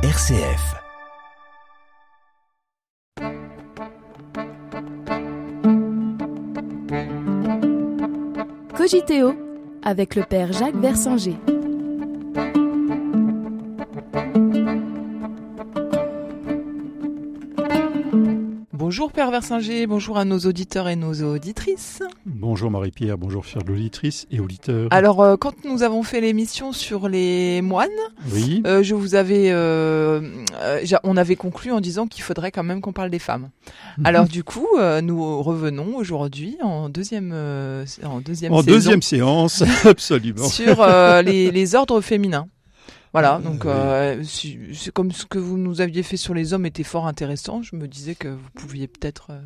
RCF. Cogiteo avec le père Jacques Versanger. Bonjour Père Versinger, bonjour à nos auditeurs et nos auditrices. Bonjour Marie-Pierre, bonjour chers auditrices et auditeurs. Alors euh, quand nous avons fait l'émission sur les moines, oui. euh, je vous avais, euh, on avait conclu en disant qu'il faudrait quand même qu'on parle des femmes. Mhm. Alors du coup, nous revenons aujourd'hui en deuxième, en deuxième en saison deuxième séance, absolument. sur les, les ordres féminins. Voilà, donc euh, si- c'est comme ce que vous nous aviez fait sur les hommes était fort intéressant. Je me disais que vous pouviez peut-être euh,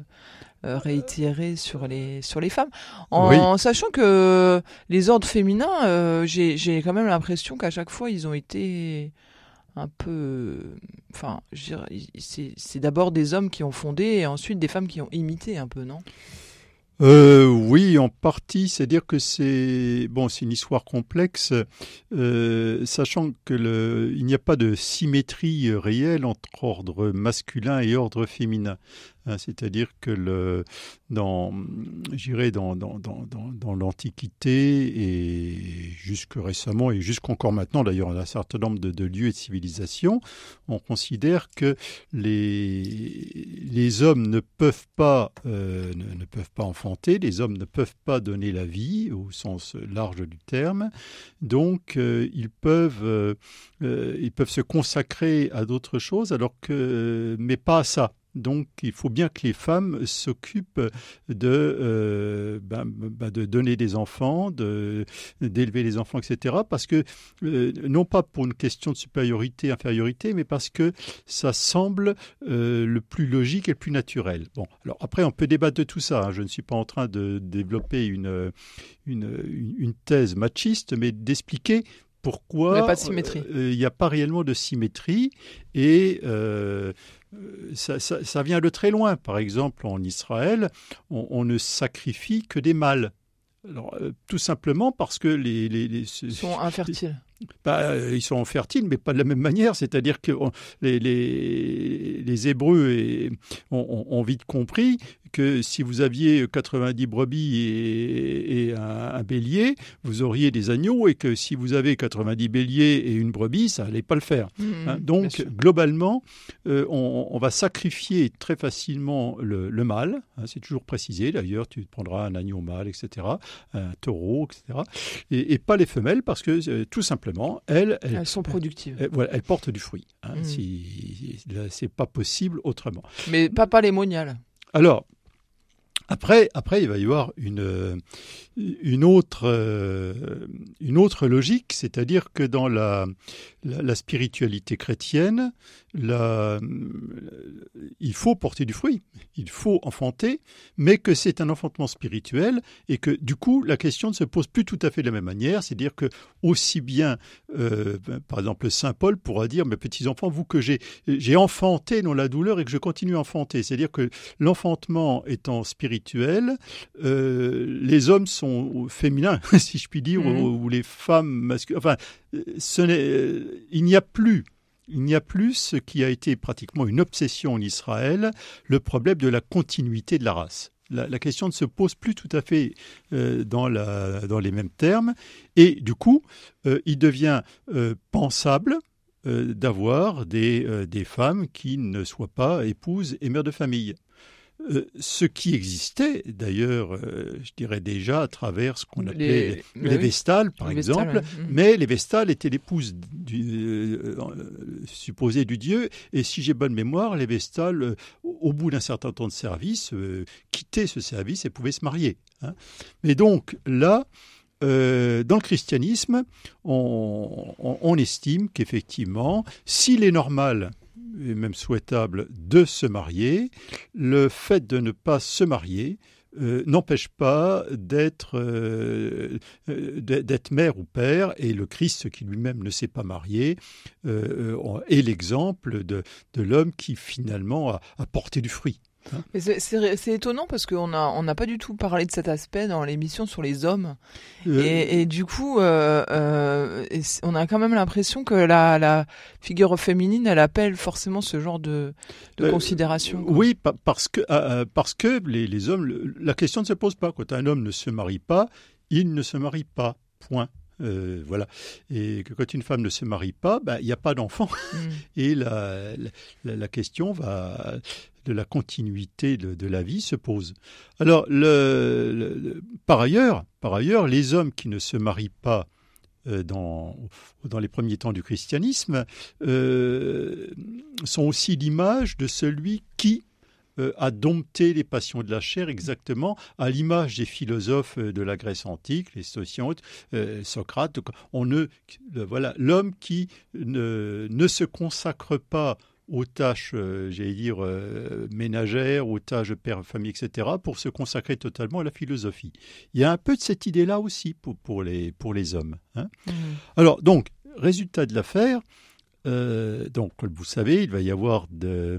euh, réitérer sur les sur les femmes, en sachant que les ordres féminins, euh, j'ai j'ai quand même l'impression qu'à chaque fois ils ont été un peu, enfin, ils- c'est c'est d'abord des hommes qui ont fondé et ensuite des femmes qui ont imité un peu, non? Euh, oui, en partie, c'est-à-dire que c'est bon, c'est une histoire complexe, euh, sachant que le, il n'y a pas de symétrie réelle entre ordre masculin et ordre féminin. Hein, c'est-à-dire que le, dans, dans, dans, dans, dans, l'Antiquité et jusque récemment et jusqu'encore maintenant, d'ailleurs, un certain nombre de, lieux et de civilisations, on considère que les, les hommes ne peuvent pas euh, ne, peuvent pas enfanter, les hommes ne peuvent pas donner la vie au sens large du terme, donc euh, ils peuvent euh, ils peuvent se consacrer à d'autres choses, alors que mais pas à ça. Donc, il faut bien que les femmes s'occupent de, euh, ben, ben, de donner des enfants, de, d'élever les enfants, etc. Parce que, euh, non pas pour une question de supériorité, infériorité, mais parce que ça semble euh, le plus logique et le plus naturel. Bon, alors après, on peut débattre de tout ça. hein. Je ne suis pas en train de développer une, une, une, une thèse machiste, mais d'expliquer pourquoi Il n'y a pas euh, a réellement de symétrie et euh, ça, ça- ça vient de très loin. Par exemple, en Israël, on, on ne sacrifie que des mâles. Alors, euh, tout simplement parce que les, les, les- Ils sont infertiles. bah, euh, ils sont fertiles, mais pas de la même manière. C'est-à-dire que on- les, les, les Hébreux et- ont, ont- ont vite compris que si vous aviez 90 brebis et, et un, un bélier, vous auriez des agneaux, et que si vous avez 90 béliers et une brebis, ça allait pas le faire. Hein, bien donc, globalement, euh, on, on va sacrifier très facilement le, le mâle. hein, c'est toujours précisé, d'ailleurs, tu prendras un agneau mâle, etc., un taureau, etc., et, et pas les femelles, parce que euh, tout simplement, elles, elles, elles sont productives. elles- voilà, elles portent du fruit. Hein, si- là, c'est pas possible autrement. Mais pas pas les moniales. Alors, après, après, il va y avoir une, euh, une, autre, euh, une autre logique, c'est-à-dire que dans la, la, la spiritualité chrétienne, la, il faut porter du fruit, il faut enfanter, mais que c'est un enfantement spirituel et que du coup, la question ne se pose plus tout à fait de la même manière, c'est-à-dire que aussi bien, euh, par exemple, Saint Paul pourra dire, mes petits-enfants, vous que j'ai enfanté dans la douleur et que je continue à enfanter, c'est-à-dire que l'enfantement étant spirituel, euh, les hommes sont féminins, si je puis dire, Mhm. ou, ou les femmes masculines. Enfin, euh, ce n'est, il n'y a plus. Ce qui a été pratiquement une obsession en Israël, le problème de la continuité de la race. La, question ne se pose plus tout à fait euh, dans, les mêmes termes, et du coup, euh, il devient euh, pensable d'avoir des femmes qui ne soient pas épouses et mères de famille. Euh, ce qui existait d'ailleurs, euh, je dirais déjà à travers ce qu'on appelait les, oui, Vestales, par les exemple, Vestales. Mhm. mais les Vestales étaient l'épouse du, euh, supposée du dieu, et si j'ai bonne mémoire, les Vestales, au bout d'un certain temps de service, quittaient ce service et pouvaient se marier. hein. Mais donc là, euh, dans le christianisme, on, on- on estime qu'effectivement, s'il est normal et même souhaitable de se marier, le fait de ne pas se marier euh, n'empêche pas d'être euh, euh, d'être d'être mère ou père, et le Christ qui lui-même ne s'est pas marié est l'exemple de, l'homme qui finalement a porté du fruit. Hein. Mais c'est- étonnant parce qu'on a on n'a pas du tout parlé de cet aspect dans l'émission sur les hommes Euh, et, et du coup euh, euh, et on a quand même l'impression que la, la figure féminine elle appelle forcément ce genre de, de Euh, considération. quoi. Oui, pa- parce que, euh, parce que les, les hommes, la question ne se pose pas. Quand un homme ne se marie pas, il ne se marie pas. Point. Euh, voilà. Et que quand une femme ne se marie pas, ben, il n'y a pas d'enfant. Mm. Et la, la, la question va de la continuité de, la vie se pose. Alors, par ailleurs, les hommes qui ne se marient pas euh, dans, dans les premiers temps du christianisme euh, sont aussi l'image de celui qui euh, a dompté les passions de la chair exactement à l'image des philosophes de la Grèce antique, les stoïciens, Socrate. On ne, voilà, l'homme qui ne se consacre pas aux tâches, euh, j'allais dire, euh, ménagères, aux tâches de père, famille, etc., pour se consacrer totalement à la philosophie. Il y a un peu de cette idée-là aussi pour, pour, les, pour les hommes. hein. Mm. Alors, donc, résultat de l'affaire, euh, donc, comme vous savez, il va y avoir de,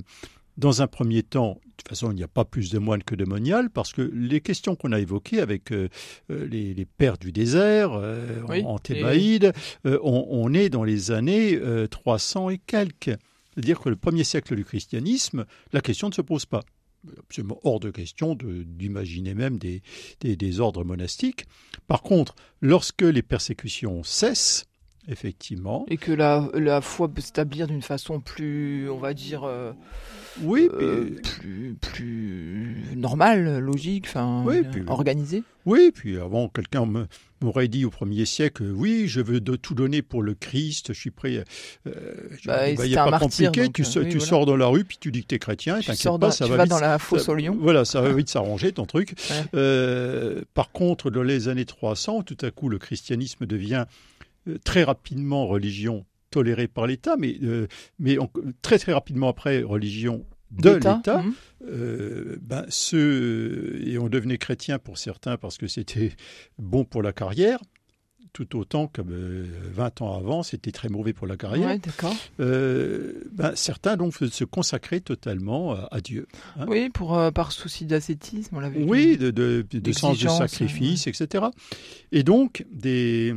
dans un premier temps, de toute façon, il n'y a pas plus de moines que de moniales, parce que les questions qu'on a évoquées avec euh, les, les pères du désert, euh, Oui, en Thébaïde, on, on est dans les années euh, 300 et quelques. C'est-à-dire que le premier siècle du christianisme, la question ne se pose pas. Absolument hors de question d'imaginer même des ordres monastiques. Par contre, lorsque les persécutions cessent, effectivement, Et que la, la foi peut s'établir d'une façon plus, on va dire, euh, oui, euh, plus, plus normale, logique, enfin, Oui, puis- organisée. Oui, puis avant, quelqu'un m'aurait dit au premier siècle, oui, je veux de tout donner pour le Christ, je suis prêt. Euh, Bah, bah, il n'y a pas martyr, compliqué, donc, tu, euh, so- oui, tu voilà. sors dans la rue, puis tu dis que t'es chrétien, Tu, t'inquiète sors pas, ça tu va vas vite dans la fosse au lion. Voilà, ça va vite s'arranger ton truc. Ouais. Par contre, dans les années 300, tout à coup, le christianisme devient très rapidement religion tolérée par l'État, mais, euh, mais on- très très rapidement après, religion de l'État. mhm. Euh, ben, ceux, et on devenait chrétien pour certains parce que c'était bon pour la carrière, tout autant que euh, 20 ans avant, c'était très mauvais pour la carrière. Ouais, d'accord. Euh, ben, certains donc se consacraient totalement à, à Dieu. Hein Oui, pour, euh, par souci d'ascétisme, on l'avait vu. Oui, de, de, de sens de sacrifice, etc. Et donc, des,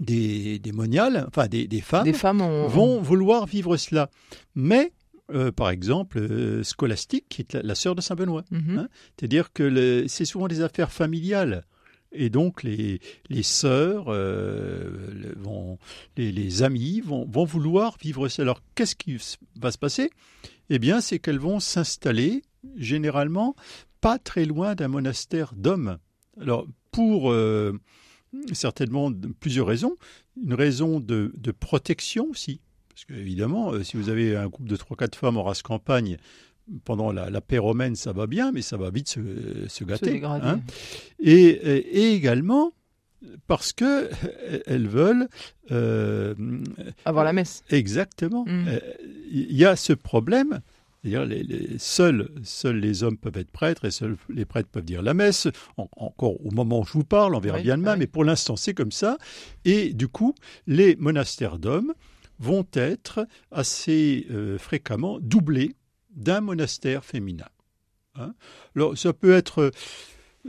des, des moniales, enfin des, des femmes, Des femmes ont, vont vouloir vivre cela. Mais, euh, par exemple, euh, Scolastique, qui est la, la sœur de Saint-Benoît, Mhm. Hein c'est-à-dire que c'est souvent des affaires familiales. Et donc les, les sœurs, euh, le- vont, les, les amis vont, vont vouloir vivre ça. Alors qu'est-ce qui va se passer? Eh bien, c'est qu'elles vont s'installer généralement pas très loin d'un monastère d'hommes. Alors pour euh, certainement plusieurs raisons. Une raison de, de protection aussi. Parce qu'évidemment, euh, si vous avez un groupe de 3-4 femmes en race campagne, pendant la, la paix romaine, ça va bien, mais ça va vite se, se gâter. hein. Et, et- et également parce que elles veulent euh, Avoir la messe. exactement. Mm. Euh, Il y a ce problème. C'est-à-dire, les, les- seuls, seuls les hommes peuvent être prêtres et seuls les prêtres peuvent dire la messe. En- encore au moment où je vous parle, on verra Oui, bien demain, oui. mais pour l'instant, c'est comme ça. Et du coup, les monastères d'hommes vont être assez euh, fréquemment doublés d'un monastère féminin. Hein Alors, ça peut être.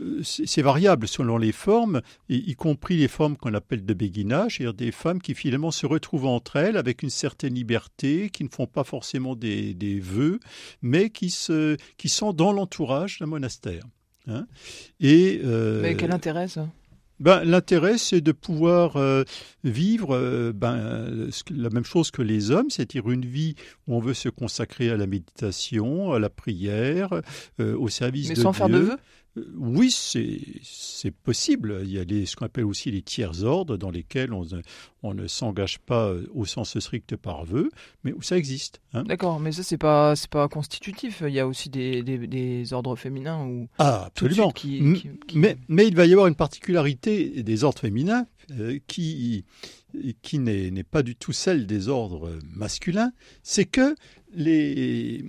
Euh, C'est variable selon les formes, y, compris les formes qu'on appelle de béguinage, c'est-à-dire des femmes qui finalement se retrouvent entre elles avec une certaine liberté, qui ne font pas forcément des, des vœux, mais qui, se, qui sont dans l'entourage d'un monastère. hein. Et euh, Mais quel intérêt, ça? ben, L'intérêt, c'est de pouvoir euh, vivre euh, ben, la même chose que les hommes, c'est-à-dire une vie où on veut se consacrer à la méditation, à la prière, euh, au service Mais de sans Dieu. faire de vœux? Oui, c'est possible. Il y a les, ce qu'on appelle aussi les tiers ordres dans lesquels on, ne- on ne s'engage pas euh, au sens strict par vœu, mais où ça existe. hein. D'accord, mais ça, c'est pas, c'est pas constitutif. Il y a aussi des, des, des ordres féminins où. Ah, absolument. qui- qui- qui- Mais, mais il va y avoir une particularité des ordres féminins euh, qui, qui n'est n'est pas du tout celle des ordres masculins, c'est que les,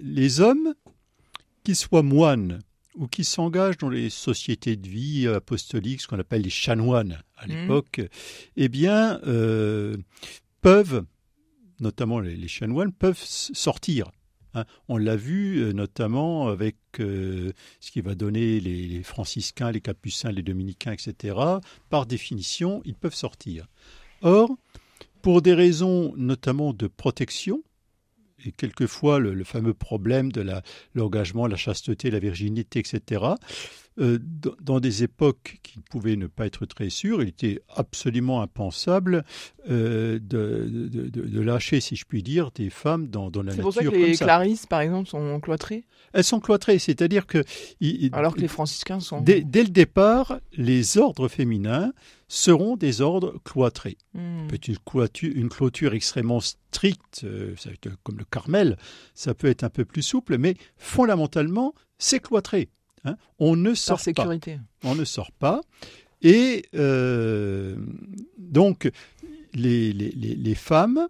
les hommes, qu'ils soient moines ou qui s'engagent dans les sociétés de vie apostoliques, ce qu'on appelle les chanoines à Mhm. l'époque, eh bien, euh, peuvent, notamment les, les chanoines, peuvent sortir. Hein. On l'a vu euh, notamment avec euh, ce qui va donner les, les, franciscains, les capucins, les dominicains, etc. Par définition, ils peuvent sortir. Or, pour des raisons notamment de protection, et quelquefois le, le fameux problème de l'engagement, la, la, chasteté, la virginité, etc., euh, dans des époques qui pouvaient ne pas être très sûres, il était absolument impensable euh, de, de, de, lâcher, si je puis dire, des femmes dans, dans la nature. C'est pour ça que les clarisses, par exemple, sont cloîtrées? Elles sont cloîtrées, c'est-à-dire que... Alors que les franciscains sont... Dès, dès, le départ, les ordres féminins seront des ordres cloîtrés. Hmm. Une clôture, une clôture extrêmement stricte, euh, comme le Carmel, ça peut être un peu plus souple, mais fondamentalement, c'est cloîtré. Hein on ne sort sécurité. pas. On ne sort pas. Et euh, donc, les, les, les, femmes,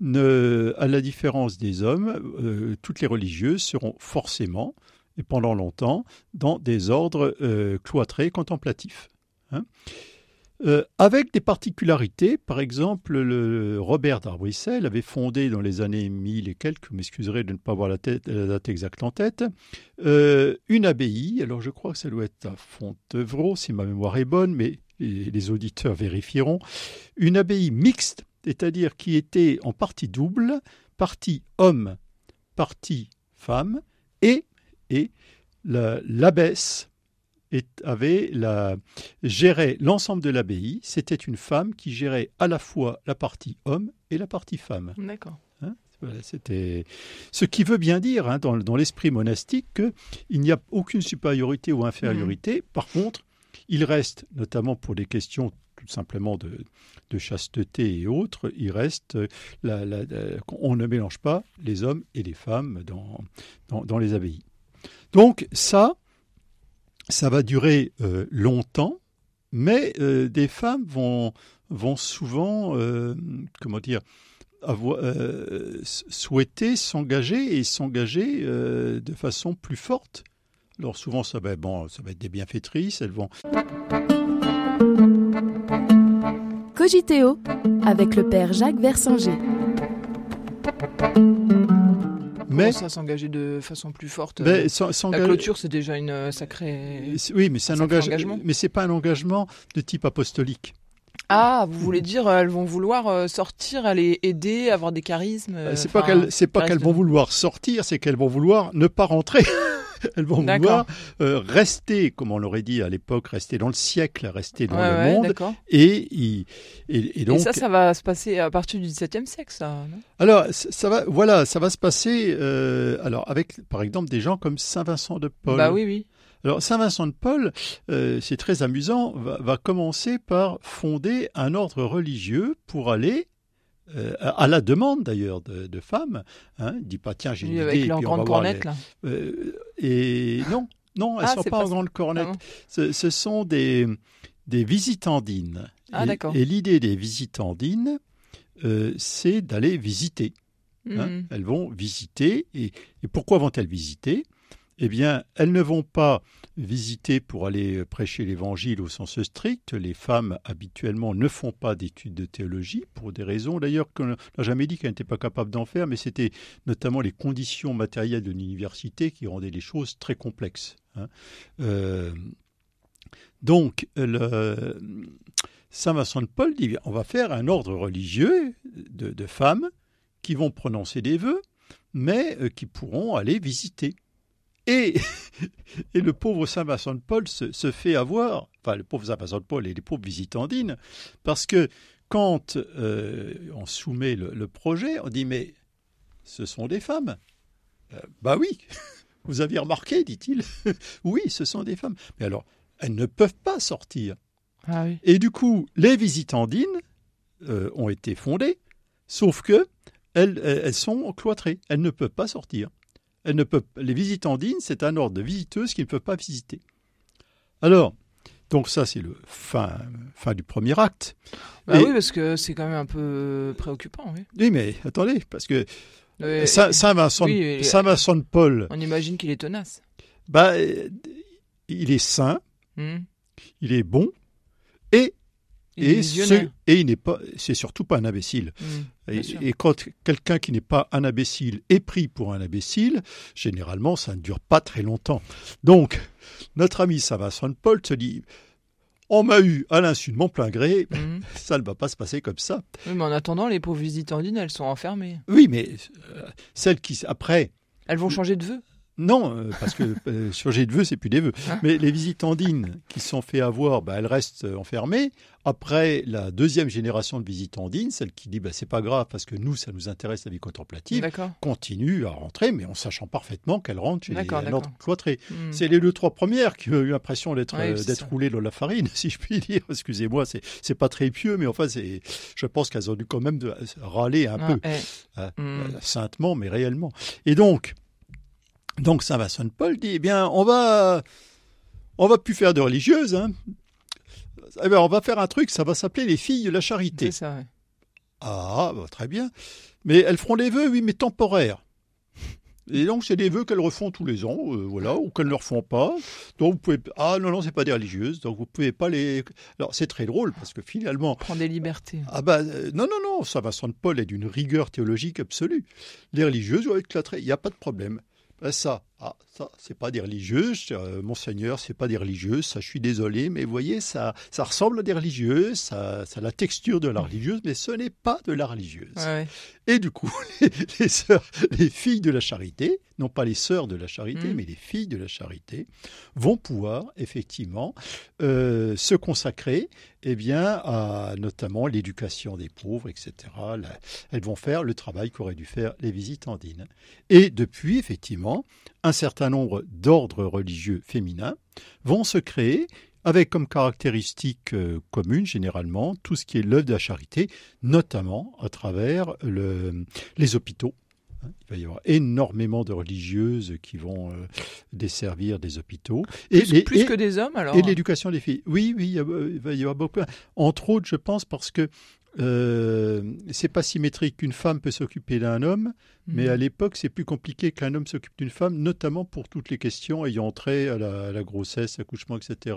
ne, à la différence des hommes, euh, toutes les religieuses seront forcément, et pendant longtemps, dans des ordres euh, cloîtrés contemplatifs. Hein euh, avec des particularités, par exemple, le Robert d'Arbrissel avait fondé dans les années 1000 et quelques, m'excuserez de ne pas avoir la, tête, la date exacte en tête, euh, une abbaye, alors je crois que ça doit être à Fontevraud, si ma mémoire est bonne, mais les, les auditeurs vérifieront, une abbaye mixte, c'est-à-dire qui était en partie double, partie homme, partie femme, et, et l'abbesse avait la, gérait l'ensemble de l'abbaye. C'était une femme qui gérait à la fois la partie homme et la partie femme. D'accord. Hein c'était ce qui veut bien dire hein, dans, dans l'esprit monastique qu'il n'y a aucune supériorité ou infériorité. Mmh. Par contre, il reste, notamment pour des questions tout simplement de, de chasteté et autres, il reste la, la, la, on ne mélange pas les hommes et les femmes dans, dans, dans les abbayes. Donc ça, ça va durer euh, longtemps, mais euh, des femmes vont, vont souvent, euh, comment dire, avoir, euh, souhaiter s'engager et s'engager euh, de façon plus forte. Alors souvent, ça va, bon, ça va être des bienfaitrices, elles vont... Cogiteo avec le père Jacques Versinger mais ça s'engager de façon plus forte. Ben, la clôture, c'est déjà une euh, sacrée. Oui, mais c'est un engagement. Mais c'est pas un engagement de type apostolique. Ah, vous voulez dire elles vont vouloir euh, sortir, aller aider, avoir des charismes. C'est pas qu'elles, c'est pas qu'elles vont vouloir sortir, c'est qu'elles vont vouloir ne pas rentrer. elles vont vouloir euh, rester, comme on l'aurait dit à l'époque, rester dans le siècle, rester dans ouais, le ouais, monde. Et, et, et, donc. Et ça, ça va se passer à partir du XVIIe siècle, ça. Non? Alors, ça va, voilà, ça va se passer. Euh, alors, avec, par exemple, des gens comme Saint Vincent de Paul. Bah oui, oui. Alors Saint Vincent de Paul, euh, c'est très amusant, va, va, commencer par fonder un ordre religieux pour aller euh, à la demande d'ailleurs de, de, femmes. Hein, il dit pas tiens j'ai une idée. Leur et puis grande on va cornette, voir les... Euh, et non, non, elles Ah, sont pas pas en grande cornette. Ah. Ce, ce sont des des visitandines. Ah, et l'idée des visitandines, euh, c'est d'aller visiter. Hein. Mhm. Elles vont visiter. Et, et pourquoi vont-elles visiter? Eh bien, elles ne vont pas visiter pour aller prêcher l'évangile au sens strict. Les femmes, habituellement, ne font pas d'études de théologie, pour des raisons d'ailleurs qu'on n'a jamais dit qu'elles n'étaient pas capables d'en faire, mais c'était notamment les conditions matérielles de l'université qui rendaient les choses très complexes. hein. Euh, donc, Saint Vincent de Paul dit on va faire un ordre religieux de, de femmes qui vont prononcer des vœux, mais euh, qui pourront aller visiter. Et, et le pauvre Saint Vincent de Paul se, se, fait avoir, enfin le pauvre Saint Vincent de Paul et les pauvres visitandines, parce que quand euh, on soumet le, le, projet, on dit mais ce sont des femmes. Euh, bah oui, vous aviez remarqué, dit-il. oui, ce sont des femmes. Mais alors, elles ne peuvent pas sortir. Ah oui. Et du coup, les visitandines euh, ont été fondées, sauf que elles, elles, sont cloîtrées. Elles ne peuvent pas sortir. Elles ne peuvent, les visitandines, c'est un ordre de visiteuses qui ne peuvent pas visiter. Alors, donc ça, c'est le fin, fin du premier acte. Bah Et- oui, parce que c'est quand même un peu préoccupant, oui. Oui, mais attendez, parce que Euh, Saint, Saint Vincent, oui, et- Saint Vincent de Paul, On imagine qu'il est tenace. bah, il est saint, Hmm. il est bon, et Et, ce- et il n'est pas, c'est surtout pas un imbécile. Mm, bien Et, quand quelqu'un qui n'est pas un imbécile est pris pour un imbécile, généralement, ça ne dure pas très longtemps. Donc, notre ami Vincent Paul se dit, on m'a eu à l'insu de mon plein gré, Mm. ça ne va pas se passer comme ça. Oui, mais en attendant, les pauvres visitandines, elles sont enfermées. Oui, mais euh, celles qui, après, Elles vont changer de vœux. Non, euh, parce que euh, changer de vœux, c'est plus des vœux. Ah. Mais les visitandines qui se sont fait avoir, bah, elles restent euh, enfermées. Après la deuxième génération de visitandines, celle qui dit bah, c'est pas grave parce que nous, ça nous intéresse la vie contemplative, continue à rentrer, mais en sachant parfaitement qu'elles rentrent chez les, D'accord, un d'accord. ordre cloîtré. Mm. C'est les deux, trois premières qui ont eu l'impression d'être Ouais, euh, roulées dans la farine, si je puis dire. Excusez-moi, c'est c'est pas très pieux, mais enfin, c'est, je pense qu'elles ont dû quand même de, râler un Ah, peu. eh. Hein, Mm. euh, saintement, mais réellement. Et donc, donc Saint Vincent de Paul dit, eh bien, on va, on va plus faire de religieuses, hein. Eh bien, on va faire un truc, ça va s'appeler les filles de la charité. Ça, ouais. Ah, bah, très bien. Mais elles feront des vœux, oui, mais temporaires. Et donc, c'est des vœux qu'elles refont tous les ans, euh, voilà, ou qu'elles ne refont pas. Donc, vous pouvez. Ah, non, non, c'est pas des religieuses, donc vous pouvez pas les. Alors, c'est très drôle, parce que finalement, Prends des libertés. ah bah euh, non, non, non, Saint Vincent de Paul est d'une rigueur théologique absolue. Les religieuses doivent être il n'y a pas de problème. Ben, ça, ah, ça, c'est pas des religieuses, euh, monseigneur, c'est pas des religieuses, ça je suis désolé, mais vous voyez, ça, ça ressemble à des religieuses, ça, ça a la texture de la religieuse, mais ce n'est pas de la religieuse. Ouais. Et du coup, les, les filles de la charité, non pas les sœurs de la charité, Mhm. mais les filles de la charité, vont pouvoir effectivement euh, se consacrer, eh bien, à notamment l'éducation des pauvres, etc. Elles vont faire le travail qu'auraient dû faire les visitandines. Et depuis, effectivement, un certain nombre d'ordres religieux féminins vont se créer avec comme caractéristique euh, commune, généralement, tout ce qui est l'œuvre de la charité, notamment à travers le- les hôpitaux. Il va y avoir énormément de religieuses qui vont euh, desservir des hôpitaux. Et Plus, les- plus et- que des hommes, alors et l'éducation des filles. Oui, oui, il, a- il va y avoir beaucoup. Entre autres, je pense, parce que euh, c'est pas symétrique qu'une femme peut s'occuper d'un homme, mais Mm. à l'époque, c'est plus compliqué qu'un homme s'occupe d'une femme, notamment pour toutes les questions ayant trait à la, à la grossesse, accouchement, etc.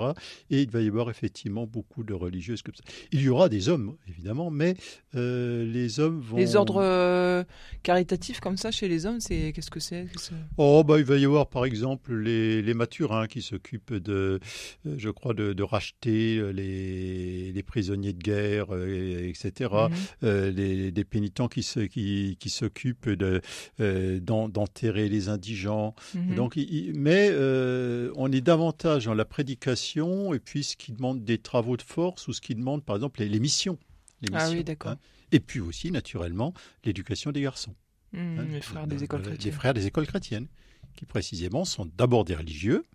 Et il va y avoir effectivement beaucoup de religieuses comme ça. Il y aura des hommes, évidemment, mais euh, les hommes vont. Les ordres euh, caritatifs comme ça chez les hommes, c'est qu'est-ce que c'est que- Oh, bah, il va y avoir par exemple les, les mathurins qui s'occupent de, euh, je crois, de, de racheter euh, les, les prisonniers de guerre, euh, etc. Mhm. Euh, les, des pénitents qui se- qui, qui s'occupent de, euh, d'enterrer les indigents. Mhm. Donc, il- mais euh, on est davantage dans la prédication et puis ce qui demande des travaux de force ou ce qui demande, par exemple, les, les missions. Les Ah oui, d'accord. hein. Et puis aussi, naturellement, l'éducation des garçons. Mhm, Hein, les frères des écoles le- chrétiennes. Les frères des écoles chrétiennes, qui précisément sont d'abord des religieux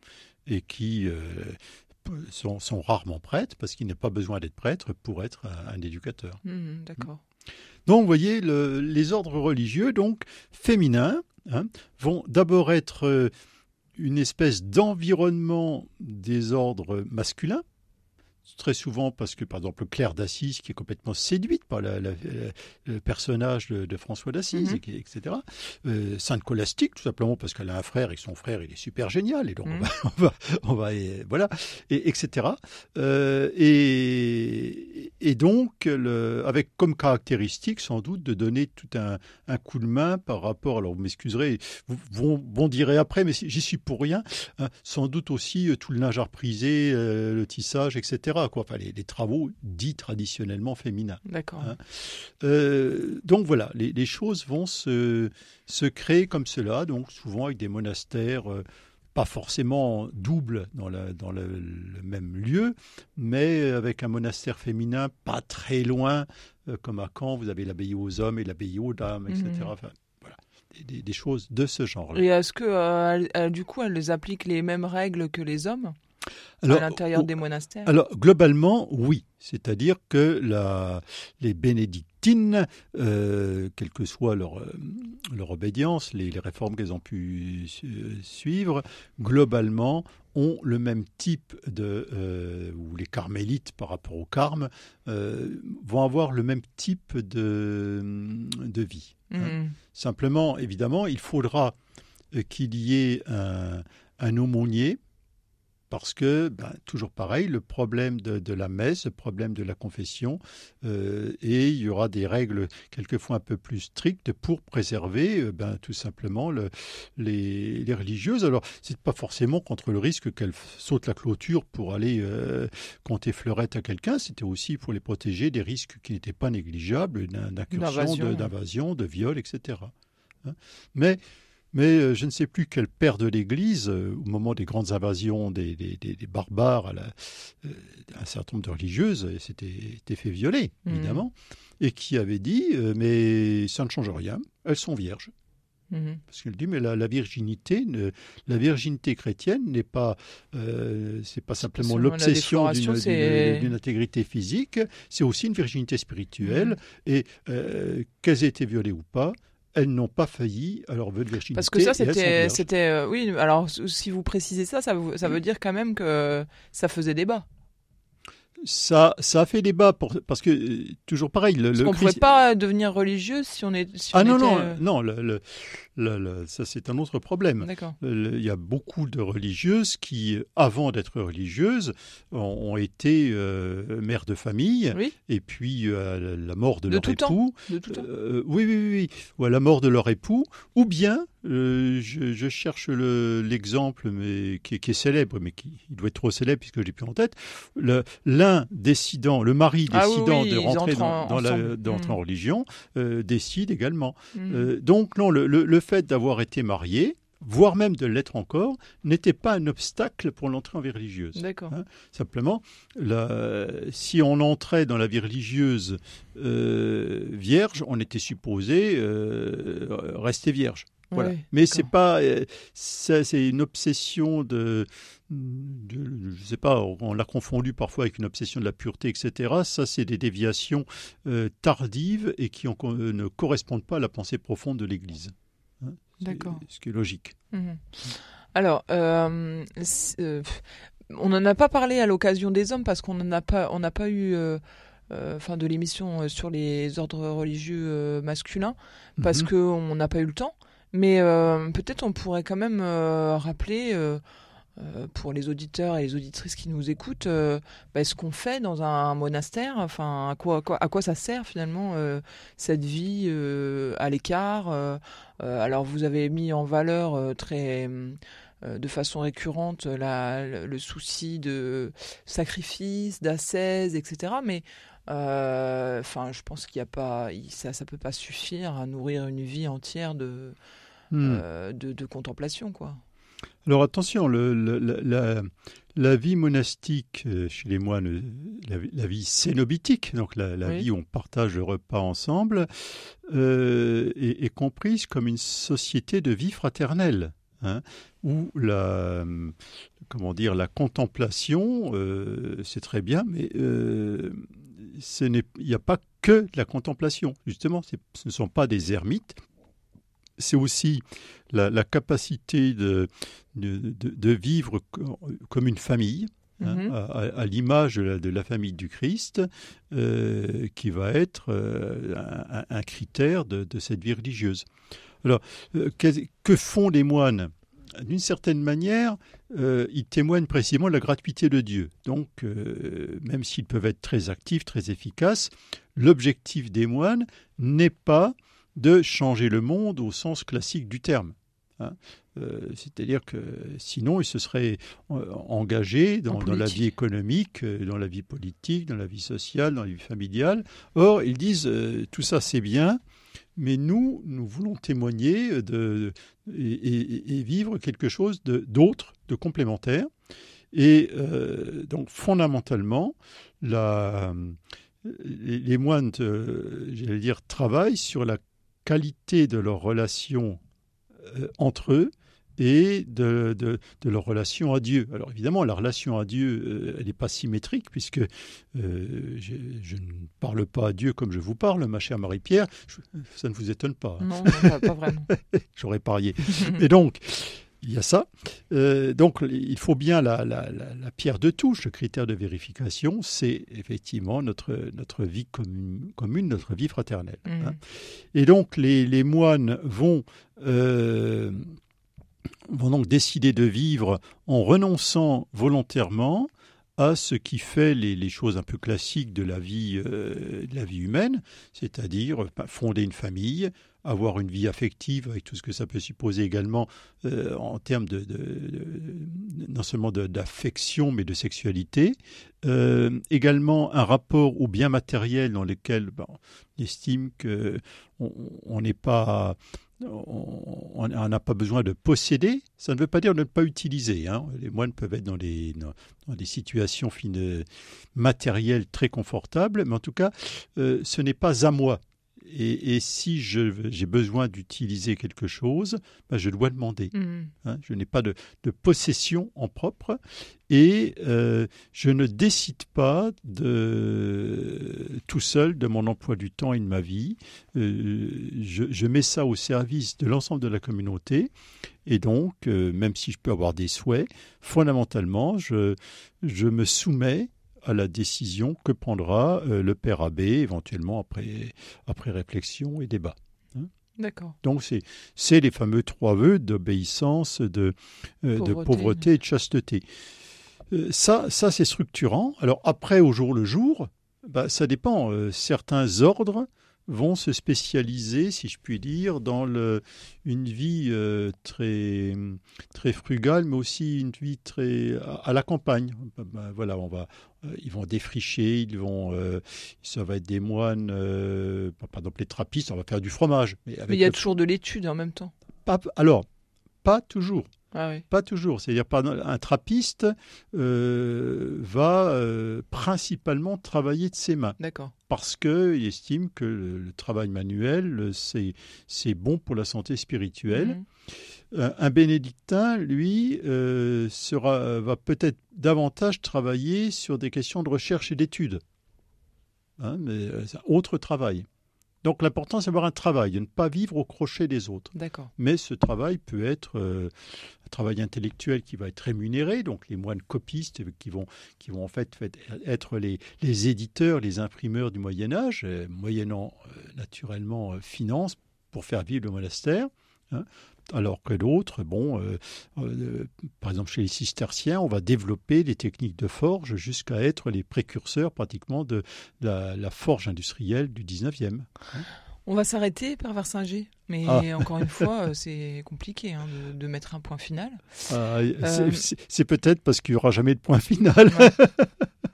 et qui euh, sont, sont rarement prêtres parce qu'il n'y a pas besoin d'être prêtre pour être un, un éducateur. Mhm, D'accord. Donc, vous voyez, le- les ordres religieux, donc féminins, hein, vont d'abord être euh, une espèce d'environnement des ordres masculins. Très souvent parce que, par exemple, Claire d'Assise, qui est complètement séduite par la- la- la- le personnage de, de François d'Assise, Mhm. etc. Euh, Sainte Colastique, tout simplement parce qu'elle a un frère et que son frère, il est super génial. Et donc, on Mhm. va, on va, on va- et voilà, et, etc. Euh, et, et donc, le, avec comme caractéristique, sans doute, de donner tout un, un coup de main par rapport, alors vous m'excuserez, vous, vous bondirez après, mais j'y suis pour rien, hein, sans doute aussi euh, tout le linge à repriser, euh, le tissage, etc. Quoi. Enfin, les, les travaux dits traditionnellement féminins. D'accord. Hein. Euh, donc voilà, les, les choses vont se, se créer comme cela, donc souvent avec des monastères euh, pas forcément doubles dans, la- dans le, le même lieu, mais avec un monastère féminin pas très loin, euh, comme à Caen, vous avez l'abbaye aux hommes et l'abbaye aux dames, etc. Mhm. Enfin, voilà, des, des- des choses de ce genre. Et est-ce que euh, elle- elle- du coup, elles appliquent les mêmes règles que les hommes? À l'intérieur des monastères? Alors, globalement, oui. C'est-à-dire que la, les bénédictines, euh, quelle que soit leur, euh, leur obédience, les, les réformes qu'elles ont pu su- suivre, globalement, ont le même type de... euh, ou les carmélites par rapport au carme, euh, vont avoir le même type de, de vie. hein. Mhm. Simplement, évidemment, il faudra qu'il y ait un, un aumônier parce que, ben, toujours pareil, le problème de, la messe, le problème de la confession, euh, et il y aura des règles quelquefois un peu plus strictes pour préserver euh, ben, tout simplement le, les, religieuses. Alors, c'est pas forcément contre le risque qu'elles sautent la clôture pour aller euh, compter fleurette à quelqu'un, c'était aussi pour les protéger des risques qui n'étaient pas négligeables, d'incursion, d'invasion, de, de viol, etc. Hein. Mais mais euh, je ne sais plus quel père de l'Église, euh, au moment des grandes invasions des, barbares, à euh, un certain nombre de religieuses s'était fait violer, mmh. évidemment, et qui avait dit Mais ça ne change rien, elles sont vierges. Mmh. Parce qu'il dit, mais la, virginité, la virginité chrétienne n'est pas, c'est pas simplement l'obsession d'une intégrité physique, c'est aussi une virginité spirituelle. Mmh. Et qu'elles aient été violées ou pas, elles n'ont pas failli à leur vœu de virginité. Parce que ça, c'était, c'était, euh, oui. Alors, si vous précisez ça, ça, ça veut dire quand même que ça faisait débat. Ça, ça a fait débat parce que euh, toujours pareil. Le, on ne pourrait pas devenir religieux si on est. ah non non euh, non le, ça c'est un autre problème. Il y a beaucoup de religieuses qui, avant d'être religieuses, ont, été euh, mères de famille, et puis à la mort de, leur époux, de tout euh, oui, oui, oui, ou à la mort de leur époux, ou bien, euh, je, cherche l'exemple, mais qui, est célèbre, mais qui il doit être trop célèbre puisque je l'ai plus en tête. L'un décidant, le mari ah décidant de rentrer dans, la, mmh. en religion, décide également. Mmh. donc non, le, le fait d'avoir été marié, voire même de l'être encore, n'était pas un obstacle pour l'entrée en vie religieuse. D'accord. Hein. simplement, si on entrait dans la vie religieuse euh, vierge, on était supposé euh, rester vierge. Voilà. Mais c'est pas, euh, c'est une obsession de, de, je sais pas, on l'a confondu parfois avec une obsession de la pureté, etc. Ça, c'est des déviations tardives et qui ne correspondent pas à la pensée profonde de l'Église. D'accord. Ce qui est logique. Mhm. Alors, euh, euh, on n'en a pas parlé à l'occasion des hommes parce qu'on n'a pas, on n'a pas eu, euh, enfin, de l'émission sur les ordres religieux masculins parce mhm. qu'on n'a pas eu le temps. Mais peut-être on pourrait quand même rappeler euh, pour les auditeurs et les auditrices qui nous écoutent, euh, bah, ce qu'on fait dans un monastère, enfin, à quoi, ça sert finalement euh, cette vie à l'écart. alors, vous avez mis en valeur très de façon récurrente le, souci de sacrifice, d'ascèse, etc. Mais je pense qu'il y a pas, ça, ça peut pas suffire à nourrir une vie entière de, hmm. de, de contemplation, quoi. Alors attention, la, vie monastique euh, chez les moines, la, vie cénobitique, donc la, vie où on partage le repas ensemble, euh, est, comprise comme une société de vie fraternelle. Hein, où la, comment dire, la contemplation, euh, c'est très bien, mais il n'y a pas que de la contemplation. Justement, ce ne sont pas des ermites, c'est aussi la, capacité de, de, vivre comme une famille, hein, mhm. à, l'image de, la, famille du Christ, euh, qui va être euh, un, critère de, cette vie religieuse. Alors, euh, que, font les moines? D'une certaine manière, ils témoignent précisément de la gratuité de Dieu. Donc, même s'ils peuvent être très actifs, très efficaces, l'objectif des moines n'est pas de changer le monde au sens classique du terme. Hein. Euh, c'est-à-dire que sinon, ils se seraient euh, engagés dans, la vie économique, euh, dans la vie politique, dans la vie sociale, dans la vie familiale. Or, ils disent tout ça c'est bien, mais nous, nous voulons témoigner de, et, vivre quelque chose d'autre, de, complémentaire. Et donc, fondamentalement, la, les moines, j'allais dire, travaillent sur la qualité de leur relation euh, entre eux et de, de, leur relation à Dieu. Alors évidemment, la relation à Dieu, euh, elle n'est pas symétrique, puisque euh, je, ne parle pas à Dieu comme je vous parle, ma chère Marie-Pierre, ça ne vous étonne pas. Hein. Non, pas, pas vraiment. J'aurais parié. et donc, il y a ça. Euh, donc, il faut bien la, pierre de touche. Le critère de vérification, c'est effectivement notre, notre vie commune, notre vie fraternelle. Hein. Mmh. Et donc, les, moines vont, euh, vont donc décider de vivre en renonçant volontairement à ce qui fait les, choses un peu classiques de la vie, euh, de la vie humaine, c'est-à-dire bah, fonder une famille, avoir une vie affective avec tout ce que ça peut supposer également euh, en termes de, non seulement d'affection mais de sexualité, euh, également un rapport au bien matériel dans lequel on estime que on n'est pas on n'a pas besoin de posséder, ça ne veut pas dire ne pas utiliser. Hein. Les moines peuvent être dans des, dans, des situations fines, matérielles très confortables, mais en tout cas, euh, ce n'est pas à moi. Et, si j'ai besoin d'utiliser quelque chose, ben je dois demander. Mmh. Hein. je n'ai pas de, possession en propre et euh, je ne décide pas de, tout seul de mon emploi du temps et de ma vie. Euh, je, mets ça au service de l'ensemble de la communauté et donc, euh, même si je peux avoir des souhaits, fondamentalement, je, je me soumets à la décision que prendra euh, le père abbé, éventuellement après, après réflexion et débat. Hein. D'accord. Donc c'est les fameux trois vœux d'obéissance, de, euh, de pauvreté et de chasteté. Euh, ça, ça c'est structurant. Alors après, au jour le jour, bah, ça dépend. certains ordres vont se spécialiser, si je puis dire, dans le, une vie euh, très, très frugale, mais aussi une vie très à, la campagne. Ben, ben, voilà, on va, euh, ils vont défricher, ils vont, euh, ça va être des moines, par exemple les trappistes, on va faire du fromage. Mais, il y a toujours de l'étude en même temps. Pas, alors, pas toujours. Ah Pas toujours. C'est-à-dire un trappiste euh, va euh, principalement travailler de ses mains. D'accord. Parce qu'il estime que le, travail manuel, c'est, bon pour la santé spirituelle. Mhm. Euh, un bénédictin, lui, sera, va peut-être davantage travailler sur des questions de recherche et d'études. Hein, mais c'est autre travail. Donc l'important, c'est d'avoir un travail, de ne pas vivre au crochet des autres. D'accord. Mais ce travail peut être euh, un travail intellectuel qui va être rémunéré, donc les moines copistes qui vont, qui vont en fait, être les, les, éditeurs, les imprimeurs du Moyen Âge, euh, moyennant euh, naturellement finances pour faire vivre le monastère. Hein alors que d'autres, bon, euh, euh, par exemple chez les cisterciens, on va développer des techniques de forge jusqu'à être les précurseurs pratiquement de la, forge industrielle du 19e. On va s'arrêter, par Versinger. Mais ah. encore une fois, euh, c'est compliqué hein, de, mettre un point final. Ah, c'est peut-être parce qu'il n'y aura jamais de point final.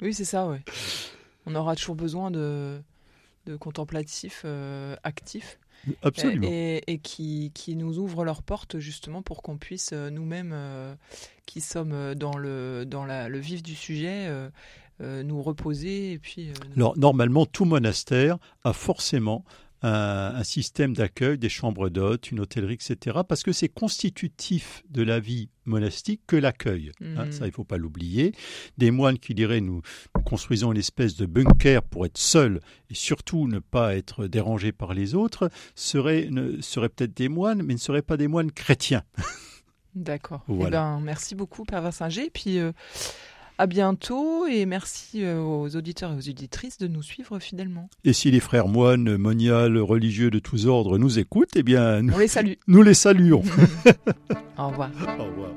Oui, c'est ça, ouais. On aura toujours besoin de, de contemplatifs actifs. Absolument. Et, qui, qui, nous ouvrent leurs portes justement pour qu'on puisse euh, nous-mêmes, euh, qui sommes euh, dans le, dans la, le vif du sujet, nous reposer. Et puis, Alors, normalement, tout monastère a forcément un, système d'accueil, des chambres d'hôtes, une hôtellerie, etc. Parce que c'est constitutif de la vie monastique que l'accueil. Hein, mhm. ça, il ne faut pas l'oublier. Des moines qui diraient nous, construisons une espèce de bunker pour être seuls et surtout ne pas être dérangés par les autres seraient, seraient peut-être des moines, mais ne seraient pas des moines chrétiens. D'accord. Eh ben, merci beaucoup, Père Vincinger. Puis euh, à bientôt et merci euh, aux auditeurs et aux auditrices de nous suivre fidèlement. Et si les frères moines, moniales, religieux de tous ordres nous écoutent, eh bien, nous, On les salue. Nous les saluons. Au revoir. Au revoir.